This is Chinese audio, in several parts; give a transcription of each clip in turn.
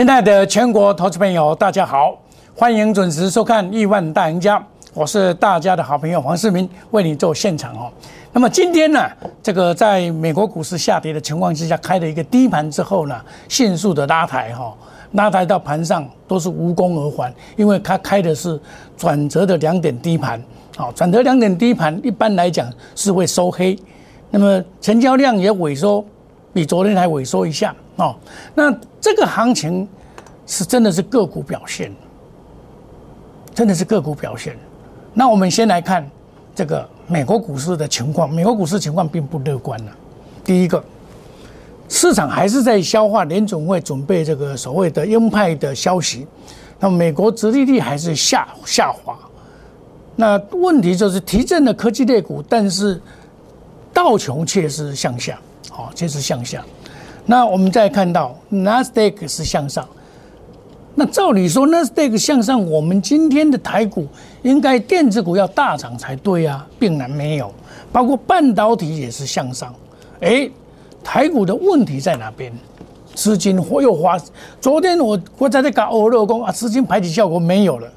亲爱的全国投资朋友，大家好，欢迎准时收看《亿万大赢家》，我是大家的好朋友黄世明，为你做现场哦。那么今天呢，这个在美国股市下跌的情况之下，开了一个低盘之后呢，迅速的拉抬哈，拉抬到盘上都是无功而返，因为它开的是转折的两点低盘，好，转折两点低盘一般来讲是会收黑，那么成交量也萎缩，比昨天还萎缩一下哦，那。这个行情是真的是个股表现，真的是个股表现。那我们先来看这个美国股市的情况，美国股市情况并不乐观了。第一个，市场还是在消化联总会准备这个所谓的鹰派的消息，那美国殖利率还是下下滑。那问题就是提振了科技类股，但是道琼却是向下，好，却是向下。那我们再看到纳斯达克是向上，那照理说那这个向上，我们今天的台股应该电子股要大涨才对啊，并然没有，包括半导体也是向上。哎，台股的问题在哪边？资金又花，昨天我我在这搞欧乐工啊，资金排挤效果没有了。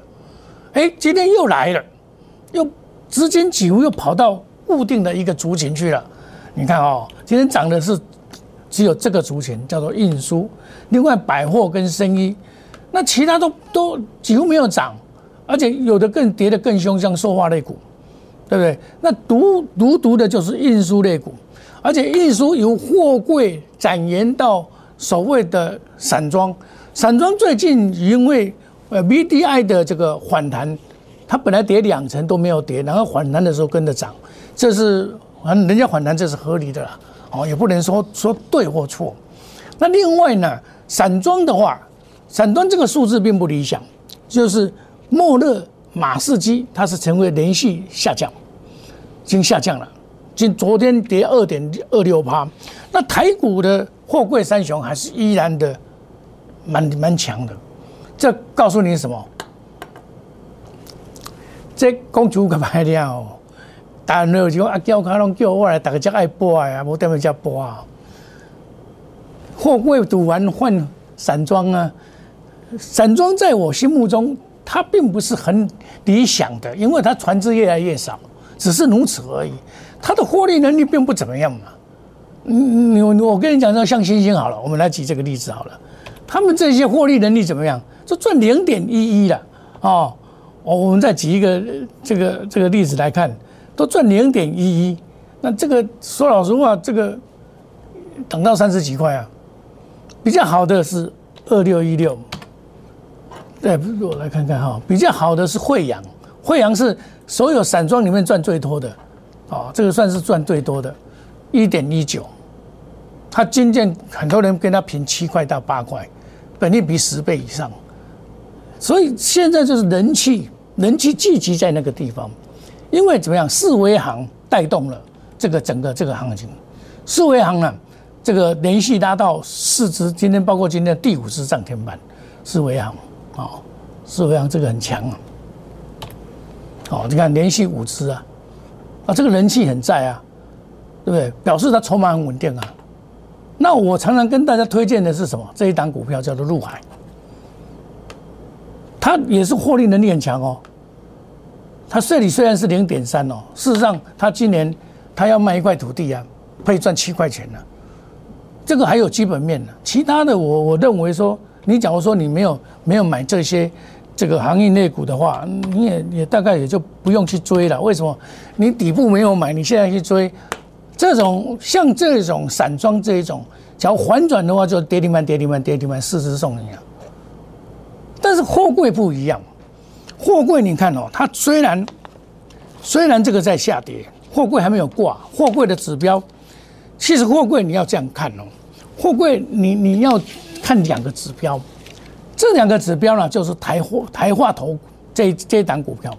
哎，今天又来了，又资金几乎又跑到固定的一个族群去了。你看哦，今天涨的是。只有这个族群叫做运输，另外百货跟生意，那其他都都几乎没有涨，而且有的更跌得更凶，像塑化类股，对不对？那独独独的就是运输类股，而且运输由货柜展延到所谓的散装，散装最近因为呃 B D I 的这个反弹，它本来跌两成都没有跌，然后反弹的时候跟着涨，这是反正人家反弹这是合理的啦。哦，也不能说说对或错。那另外呢，散装的话，散装这个数字并不理想，就是莫勒马士基它是成为连续下降，已经下降了。今昨天跌二点二六趴，那台股的货柜三雄还是依然的蛮蛮强的。这告诉你什么？这公主可拍了。但有就阿叫卡拢叫我来，大家爱播啊，无点么才播啊。货柜赌完换散装啊，散装在我心目中，它并不是很理想的，因为它船只越来越少，只是如此而已。它的获利能力并不怎么样嘛。嗯我我跟你讲，说像星星好了，我们来举这个例子好了，他们这些获利能力怎么样？就赚零点一一了哦。我我们再举一个这个这个例子来看。都赚零点一一，那这个说老实话，这个等到三十几块啊，比较好的是二六一六，对，我来看看哈，比较好的是惠阳，惠阳是所有散装里面赚最多的，啊，这个算是赚最多的，一点一九，它今天很多人跟他平七块到八块，本利比十倍以上，所以现在就是人气人气聚集在那个地方。因为怎么样？四维行带动了这个整个这个行情。四维行呢，这个连续拉到四只，今天包括今天第五只涨停板。四维行，哦，四维行这个很强啊。哦，你看连续五只啊，啊，这个人气很在啊，对不对？表示它筹码很稳定啊。那我常常跟大家推荐的是什么？这一档股票叫做陆海，它也是获利能力很强哦。它税率虽然是零点三哦，事实上它今年它要卖一块土地啊，可以赚七块钱呢。这个还有基本面呢，其他的我我认为说，你假如说你没有没有买这些这个行业内股的话，你也也大概也就不用去追了。为什么？你底部没有买，你现在去追这种像这种散装这一种，只要反转的话，就跌停板跌停板跌停板，四只送你啊。但是货柜不一样。货柜，你看哦，它虽然虽然这个在下跌，货柜还没有挂，货柜的指标，其实货柜你要这样看哦，货柜你你要看两个指标，这两个指标呢就是台货台化投这这一档股票，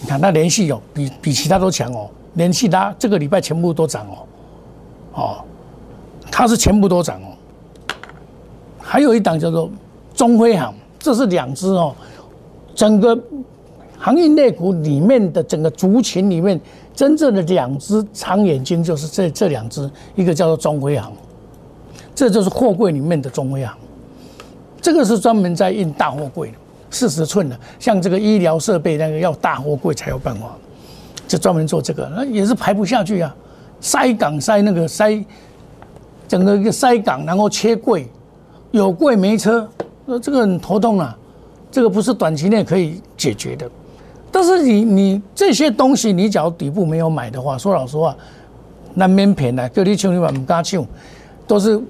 你看它连续有比比其他都强哦，连续它这个礼拜全部都涨哦，哦，它是全部都涨哦，还有一档叫做中辉行，这是两只哦。整个行业内股里面的整个族群里面，真正的两只长眼睛就是这这两只，一个叫做中辉行，这就是货柜里面的中辉行。这个是专门在印大货柜的，四十寸的，像这个医疗设备那个要大货柜才有办法，就专门做这个，那也是排不下去啊，塞港塞那个塞，整个一个塞港，然后切柜，有柜没车，那这个很头痛啊，这个不是短期内可以解决的。但是你你这些东西，你只要底部没有买的话，说老实话，难免骗的，叫你抢你嘛唔敢抢，都是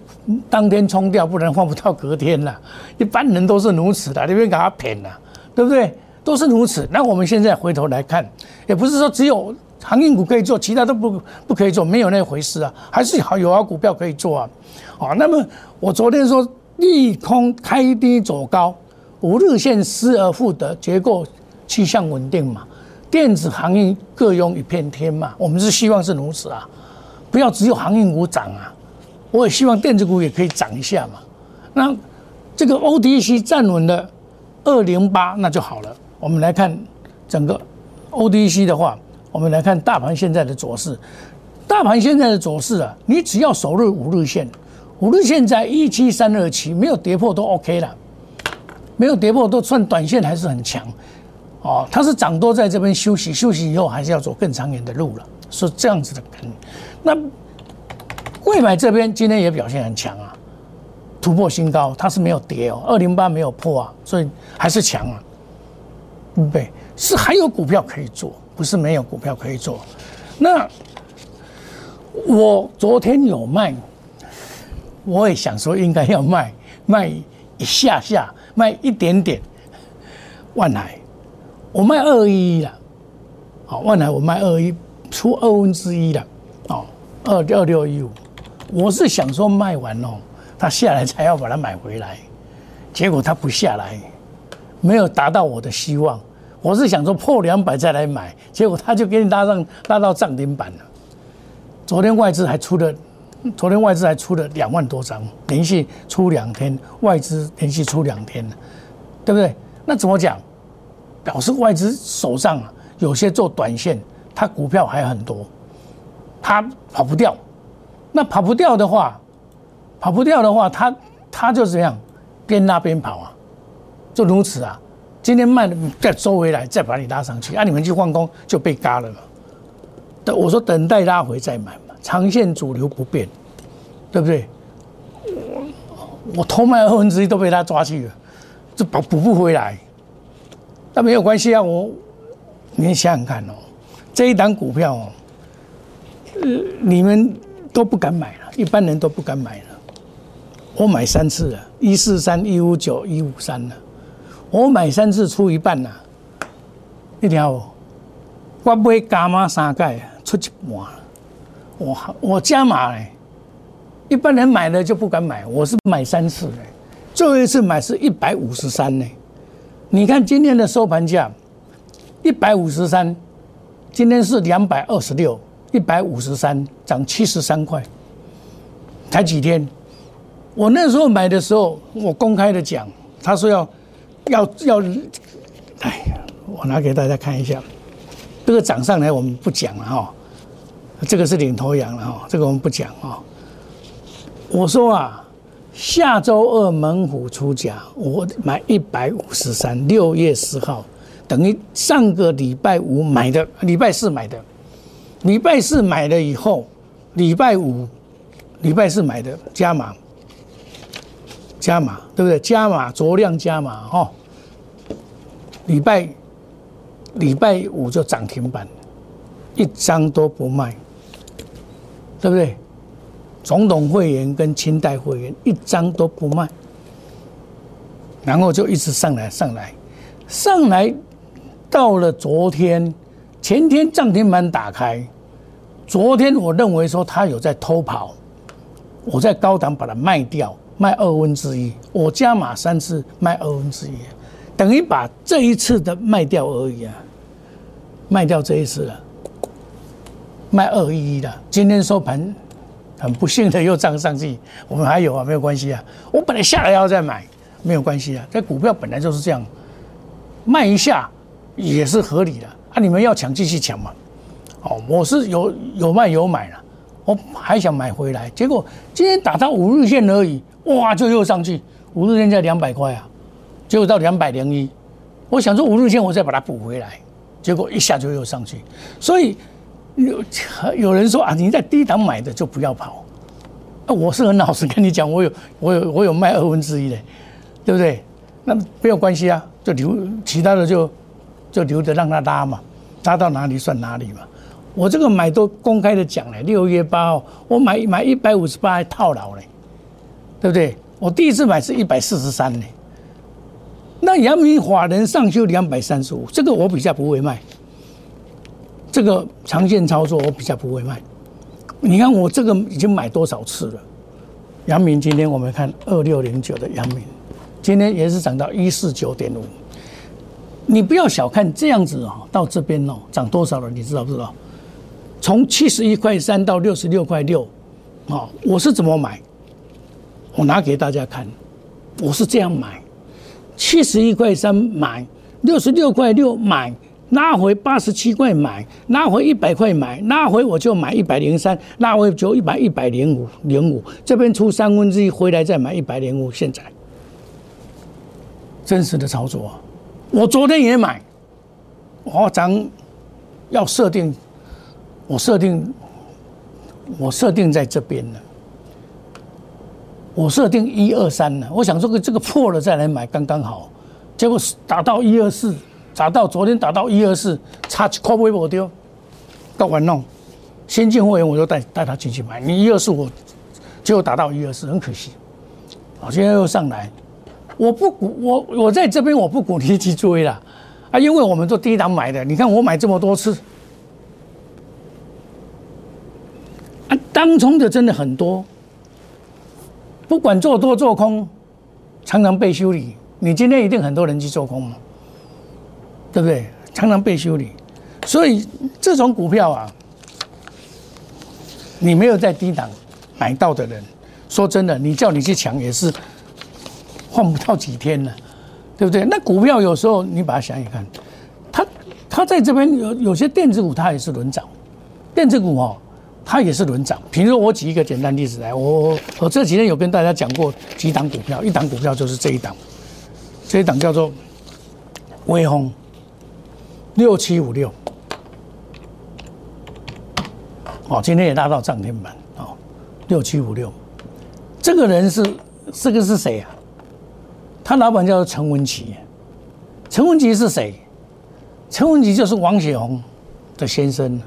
当天冲掉，不然换不到隔天了。一般人都是如此的，你别给他骗了，对不对？都是如此。那我们现在回头来看，也不是说只有航运股可以做，其他都不不可以做，没有那回事啊，还是好有好股票可以做啊。好，那么我昨天说利空开低走高，五日线失而复得，结构。气象稳定嘛，电子行业各拥一片天嘛，我们是希望是如此啊，不要只有航运股涨啊，我也希望电子股也可以涨一下嘛。那这个 ODC 站稳了二零八，那就好了。我们来看整个 ODC 的话，我们来看大盘现在的走势。大盘现在的走势啊，你只要守日五日线，五日线在一七三二七，没有跌破都 OK 了，没有跌破都算短线还是很强。哦，它是涨多在这边休息，休息以后还是要走更长远的路了，是这样子的。那未买这边今天也表现很强啊，突破新高，它是没有跌哦，二零八没有破啊，所以还是强啊。对，是还有股票可以做，不是没有股票可以做。那我昨天有卖，我也想说应该要卖，卖一下下，卖一点点，万海。我卖二一了，好，万来我卖二一，出二分之一了，哦，二二六一五，我是想说卖完哦，它下来才要把它买回来，结果它不下来，没有达到我的希望，我是想说破两百再来买，结果它就给你拉上拉到涨停板了。昨天外资还出了，昨天外资还出了两万多张，连续出两天，外资连续出两天，对不对？那怎么讲？表示外资手上，有些做短线，他股票还很多，他跑不掉。那跑不掉的话，跑不掉的话，他他就这样边拉边跑啊，就如此啊。今天卖的再收回来，再把你拉上去，啊，你们去换工就被嘎了嘛。等我说等待拉回再买嘛，长线主流不变，对不对？我我偷卖二分之一都被他抓去了，这补补不回来。那没有关系啊，我你想想看哦，这一档股票哦，呃，你们都不敢买了，一般人都不敢买了。我买三次了，一四三、一五九、一五三了，我买三次出一半了。一条，我买加码三盖出一半，我我加码嘞。一般人买了就不敢买，我是买三次嘞，最后一次买是一百五十三呢。你看今天的收盘价，一百五十三，今天是两百二十六，一百五十三涨七十三块，才几天？我那时候买的时候，我公开的讲，他说要要要，哎呀，我拿给大家看一下，这个涨上来我们不讲了哈，这个是领头羊了哈，这个我们不讲哈。我说啊。下周二猛虎出价，我买一百五十三，六月十号，等于上个礼拜五买的，礼拜四买的，礼拜四买了以后，礼拜五，礼拜四买的加码，加码，对不对？加码酌量加码哈，礼拜礼拜五就涨停板，一张都不卖，对不对？总统会员跟清代会员一张都不卖，然后就一直上来上来，上来到了昨天，前天涨停板打开，昨天我认为说他有在偷跑，我在高档把它卖掉，卖二分之一，我加码三次卖二分之一，等于把这一次的卖掉而已啊，卖掉这一次了，卖二一一的，今天收盘。很不幸的又涨上去，我们还有啊，没有关系啊。我本来下来要再买，没有关系啊。这股票本来就是这样，卖一下也是合理的啊。你们要抢继续抢嘛。哦，我是有有卖有买了，我还想买回来，结果今天打到五日线而已，哇，就又上去，五日线在两百块啊，结果到两百零一，我想说五日线我再把它补回来，结果一下就又上去，所以有有人说啊，你在低档买的就不要跑，啊，我是很老实跟你讲，我有我有我有卖二分之一的，对不对？那没有关系啊，就留其他的就就留着让它拉嘛，拉到哪里算哪里嘛。我这个买都公开的讲了，六月八号我买买一百五十八还套牢嘞，对不对？我第一次买是一百四十三呢。那阳明法人上修两百三十五，这个我比较不会卖。这个长线操作我比较不会卖。你看我这个已经买多少次了？阳明今天我们看二六零九的阳明，今天也是涨到一四九点五。你不要小看这样子哦，到这边哦涨多少了？你知道不知道？从七十一块三到六十六块六，啊，我是怎么买？我拿给大家看，我是这样买：七十一块三买，六十六块六买，拉回八十七块买，拉回一百块买，拉回我就买一百零三，拉回就一百一百零五零五，这边出三分之一回来再买一百零五。现在真实的操作，我昨天也买，我涨要设定。我设定，我设定在这边呢。我设定一二三呢，我想这个这个破了再来买刚刚好。结果打到一二四，打到昨天打到一二四，差块微博丢，搞完弄。先进会员我就带带他进去买，你一二四我，结果打到一二四，很可惜。啊，现在又上来，我不鼓我我在这边我不鼓励去追了啊，因为我们做低档买的，你看我买这么多次啊。当冲的真的很多，不管做多做空，常常被修理。你今天一定很多人去做空嘛，对不对？常常被修理，所以这种股票啊，你没有在低档买到的人，说真的，你叫你去抢也是换不到几天了，对不对？那股票有时候你把它想一看，它它在这边有有些电子股它也是轮涨，电子股哦。它也是轮涨，比如说我举一个简单例子来，我我这几天有跟大家讲过几档股票，一档股票就是这一档，这一档叫做微风六七五六，哦，今天也拉到涨停板哦，六七五六，这个人是这个是谁啊？他老板叫做陈文琪，陈文琪是谁？陈文琪就是王雪红的先生。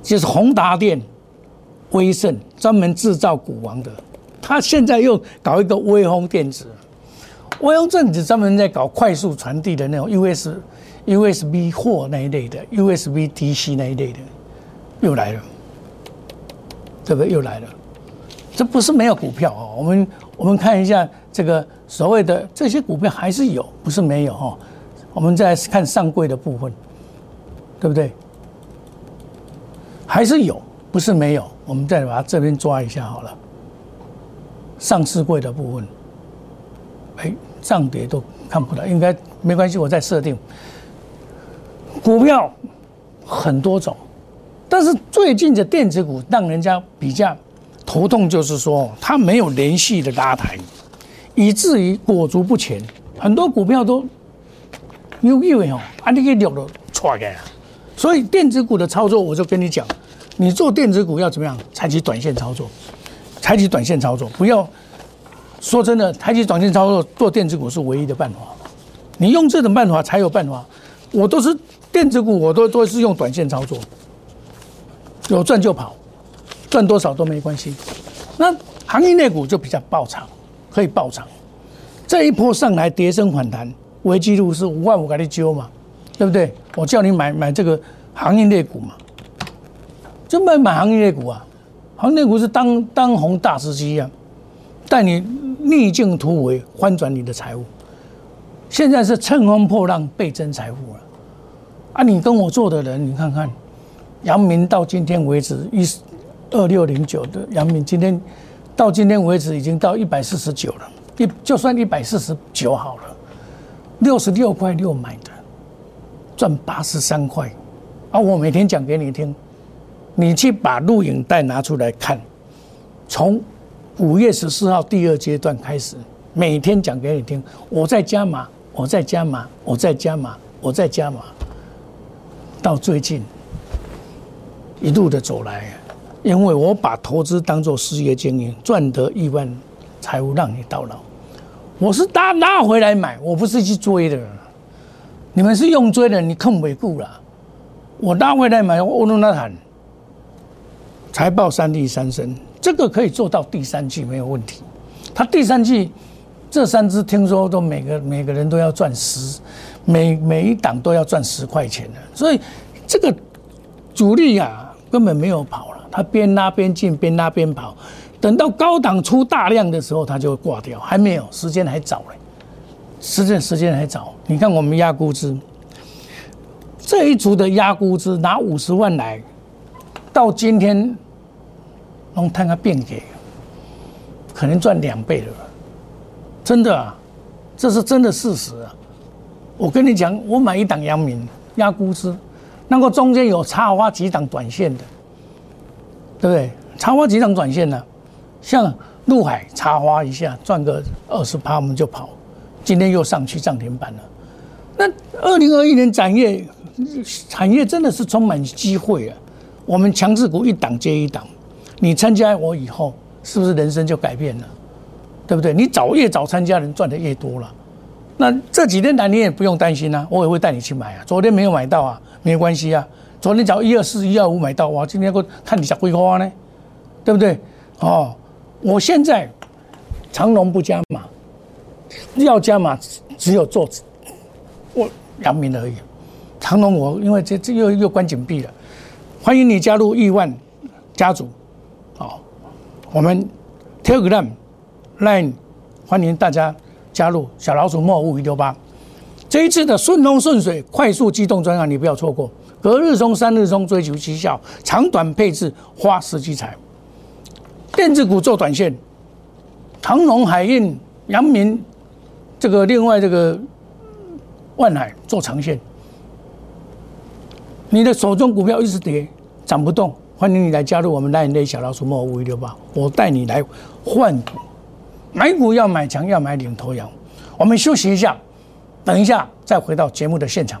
就是宏达电、威盛专门制造股王的，他现在又搞一个威风电子，威风电子专门在搞快速传递的那种 US、USB 货那一类的 USB DC 那一类的，又来了，对不对？又来了，这不是没有股票哦。我们我们看一下这个所谓的这些股票还是有，不是没有哈。我们再看上柜的部分，对不对？还是有，不是没有。我们再把它这边抓一下好了。上市柜的部分，哎，涨跌都看不到，应该没关系。我再设定。股票很多种，但是最近的电子股让人家比较头痛，就是说它没有连续的拉抬，以至于裹足不前。很多股票都有以为哦，啊，你给掉了错的。所以电子股的操作，我就跟你讲。你做电子股要怎么样？采取短线操作，采取短线操作，不要说真的，采取短线操作做电子股是唯一的办法。你用这种办法才有办法。我都是电子股，我都都是用短线操作，有赚就跑，赚多少都没关系。那行业内股就比较爆炒，可以爆长。这一波上来跌升反弹，危记录是五万五给你揪嘛，对不对？我叫你买买这个行业内股嘛。就买买行业股啊，行业股是当当红大时机啊，带你逆境突围，翻转你的财务。现在是乘风破浪，倍增财富了。啊，你跟我做的人，你看看，阳明到今天为止一二六零九的阳明，今天到今天为止已经到一百四十九了，一就算一百四十九好了，六十六块六买的，赚八十三块。啊，我每天讲给你听。你去把录影带拿出来看，从五月十四号第二阶段开始，每天讲给你听，我在加码，我在加码，我在加码，我在加码，到最近一路的走来，因为我把投资当做事业经营，赚得亿万财务让你到老，我是拉拉回来买，我不是去追的，你们是用追的，你控尾固了，我拉回来买，我弄那喊，财报三利三升，这个可以做到第三季没有问题，他第三季。这三只听说都每个每个人都要赚十，每每一档都要赚十块钱的，所以这个主力啊根本没有跑了，他边拉边进，边拉边跑，等到高档出大量的时候，他就会挂掉，还没有时间还早嘞，时间时间还早。你看我们压估值，这一组的压估值拿五十万来，到今天能看个变给，可能赚两倍了。真的啊，这是真的事实啊！我跟你讲，我买一档阳明压估值，那个中间有插花几档短线的，对不对？插花几档短线呢？像陆海插花一下赚个二十趴，我们就跑。今天又上去涨停板了。那二零二一年展业产业真的是充满机会啊！我们强势股一档接一档，你参加我以后，是不是人生就改变了？对不对？你早越早参加，人赚的越多了。那这几天来你也不用担心啊，我也会带你去买啊。昨天没有买到啊，没关系啊。昨天找一二四、一二五买到哇，今天我看你想挥花呢，对不对？哦，我现在长龙不加码，要加码只有做我阳明而已。长龙我因为这这又又关紧闭了，欢迎你加入亿万家族。好，我们 Telegram。Line，欢迎大家加入小老鼠莫五一六八。这一次的顺风顺水、快速机动专案，你不要错过。隔日冲、三日冲，追求绩效，长短配置，花时机财。电子股做短线，长隆海运、阳明，这个另外这个万海做长线。你的手中股票一直跌，涨不动，欢迎你来加入我们 Line 内小老鼠莫五一六八，我带你来换股。买股要买强，要买领头羊。我们休息一下，等一下再回到节目的现场。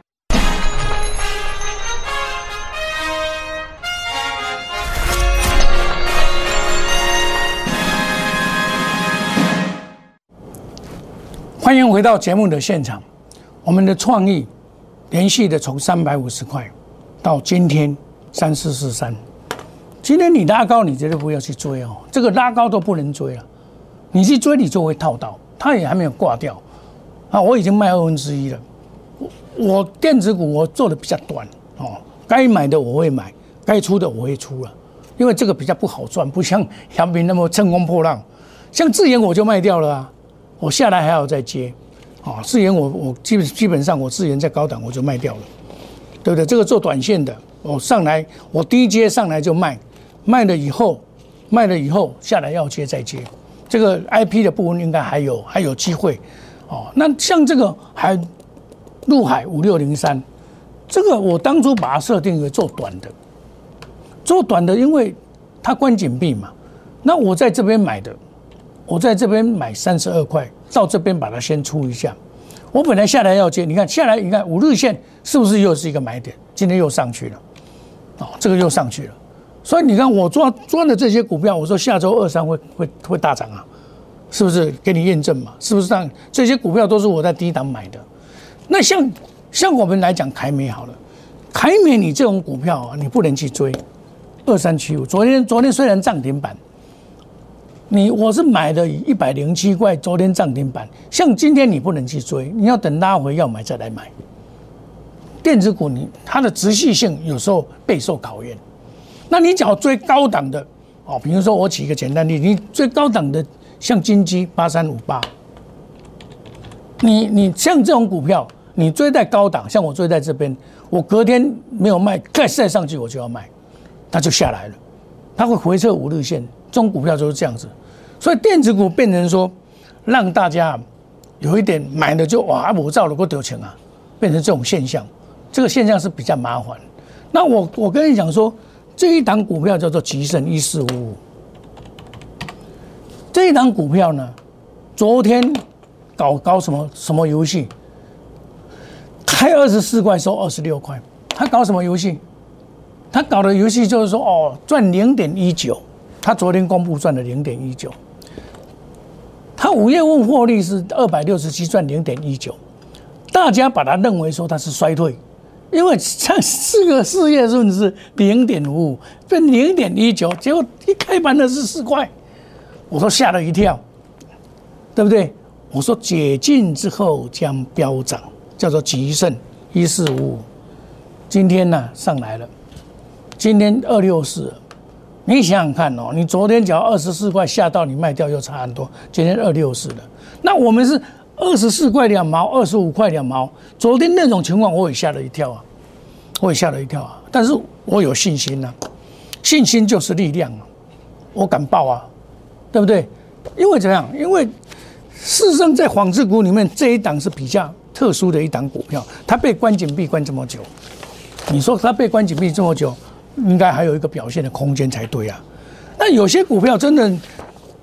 欢迎回到节目的现场。我们的创意连续的从三百五十块到今天三四四三。今天你拉高，你绝对不要去追哦。这个拉高都不能追了，你去追你就会套到，它也还没有挂掉啊。我已经卖二分之一了。我我电子股我做的比较短哦，该买的我会买，该出的我会出了，因为这个比较不好赚，不像阳明那么乘风破浪。像智研我就卖掉了啊，我下来还要再接啊。资源我我基本基本上我资源在高档我就卖掉了，对不对？这个做短线的，我上来我低阶上来就卖。卖了以后，卖了以后下来要接再接，这个 I P 的部分应该还有还有机会，哦，那像这个还陆海五六零三，这个我当初把它设定为做短的，做短的，因为它关紧闭嘛，那我在这边买的，我在这边买三十二块，到这边把它先出一下，我本来下来要接，你看下来，你看五日线是不是又是一个买点？今天又上去了，哦，这个又上去了。所以你看，我抓抓的这些股票，我说下周二三会会会大涨啊，是不是给你验证嘛？是不是这样？这些股票都是我在低档买的。那像像我们来讲凯美好了，凯美你这种股票啊，你不能去追。二三七五，昨天昨天虽然涨停板，你我是买的一百零七块，昨天涨停板。像今天你不能去追，你要等拉回要买再来买。电子股你它的持续性有时候备受考验。那你只要追高档的哦，比如说我举一个简单例，你最高档的像金鸡八三五八，你你像这种股票，你追在高档，像我追在这边，我隔天没有卖，再再上去我就要卖，它就下来了，它会回撤五日线，这种股票就是这样子。所以电子股变成说，让大家有一点买了就哇，我造了个丢钱啊，变成这种现象。这个现象是比较麻烦。那我我跟你讲说，这一档股票叫做吉盛一四五五。这一档股票呢，昨天搞搞什么什么游戏？开二十四块收二十六块，他搞什么游戏？他搞的游戏就是说哦，赚零点一九。他昨天公布赚了零点一九。他五月份获利是二百六十七，赚零点一九。大家把它认为说它是衰退。因为上四个四月份是零点五五，变零点一九，结果一开盘的是四块，我说吓了一跳，对不对？我说解禁之后将飙涨，叫做吉盛一四五五，今天呢上来了，今天二六四，你想想看哦，你昨天只要二十四块下到你卖掉又差很多，今天二六四了，那我们是。二十四块两毛，二十五块两毛。昨天那种情况我也吓了一跳啊，我也吓了一跳啊。但是我有信心呐，信心就是力量啊，我敢报啊，对不对？因为怎样？因为事实上在纺织股里面这一档是比较特殊的一档股票，它被关紧闭关这么久，你说它被关紧闭这么久，应该还有一个表现的空间才对啊。那有些股票真的，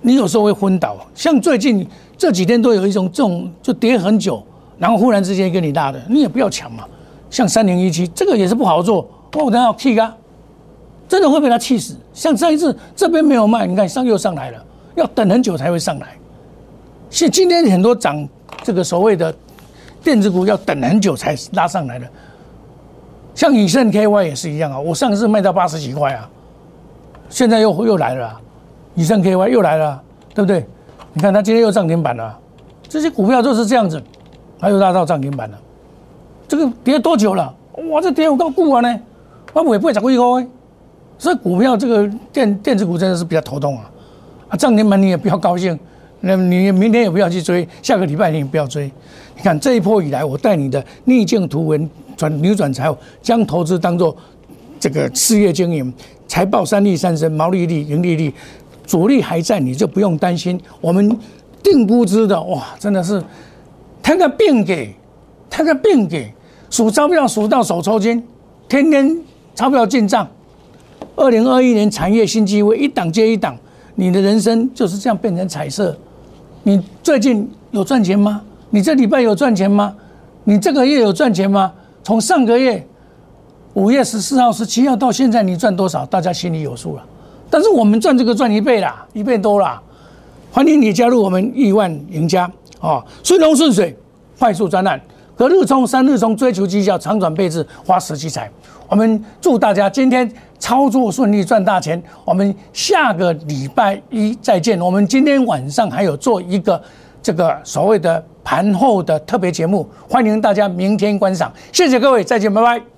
你有时候会昏倒，像最近。这几天都有一种这种就跌很久，然后忽然之间给你拉的，你也不要抢嘛。像三零一七这个也是不好做，我等下要气啊，真的会被他气死。像上一次这边没有卖，你看上又上来了，要等很久才会上来。现今天很多涨这个所谓的电子股要等很久才拉上来的，像以盛 KY 也是一样啊，我上次卖到八十几块啊，现在又又来了，以盛 KY 又来了，对不对？你看它今天又涨停板了，这些股票就是这样子，还有拉到涨停板了。这个跌多久了？哇，这跌我够固啊呢，我不会不会涨过一个。所以股票这个电电子股真的是比较头痛啊。啊，涨停板你也不要高兴，那你明天也不要去追，下个礼拜你也不要追。你看这一波以来，我带你的逆境图文转扭转财务，将投资当做这个事业经营，财报三利三升，毛利率、盈利率。主力还在，你就不用担心。我们定估值的哇，真的是摊个病给，摊个病给数钞票数到手抽筋，天天钞票进账。二零二一年产业新机会一档接一档，你的人生就是这样变成彩色。你最近有赚钱吗？你这礼拜有赚钱吗？你这个月有赚钱吗？从上个月五月十四号、十七号到现在，你赚多少？大家心里有数了。但是我们赚这个赚一倍啦，一倍多啦！欢迎你加入我们亿万赢家啊！顺风顺水，快速专案，隔日冲，三日冲，追求绩效，长转配置，花时积财。我们祝大家今天操作顺利，赚大钱。我们下个礼拜一再见。我们今天晚上还有做一个这个所谓的盘后的特别节目，欢迎大家明天观赏。谢谢各位，再见，拜拜。